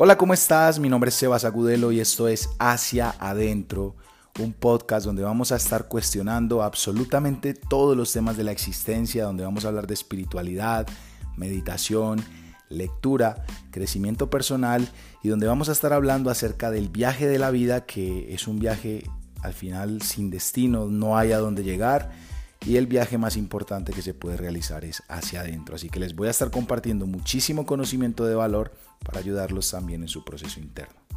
Hola, ¿cómo estás? Mi nombre es Sebas Agudelo y esto es Hacia Adentro, un podcast donde vamos a estar cuestionando absolutamente todos los temas de la existencia, donde vamos a hablar de espiritualidad, meditación, lectura, crecimiento personal y donde vamos a estar hablando acerca del viaje de la vida, que es un viaje al final sin destino, no hay a dónde llegar y el viaje más importante que se puede realizar es hacia adentro. Así que les voy a estar compartiendo muchísimo conocimiento de valor para ayudarlos también en su proceso interno.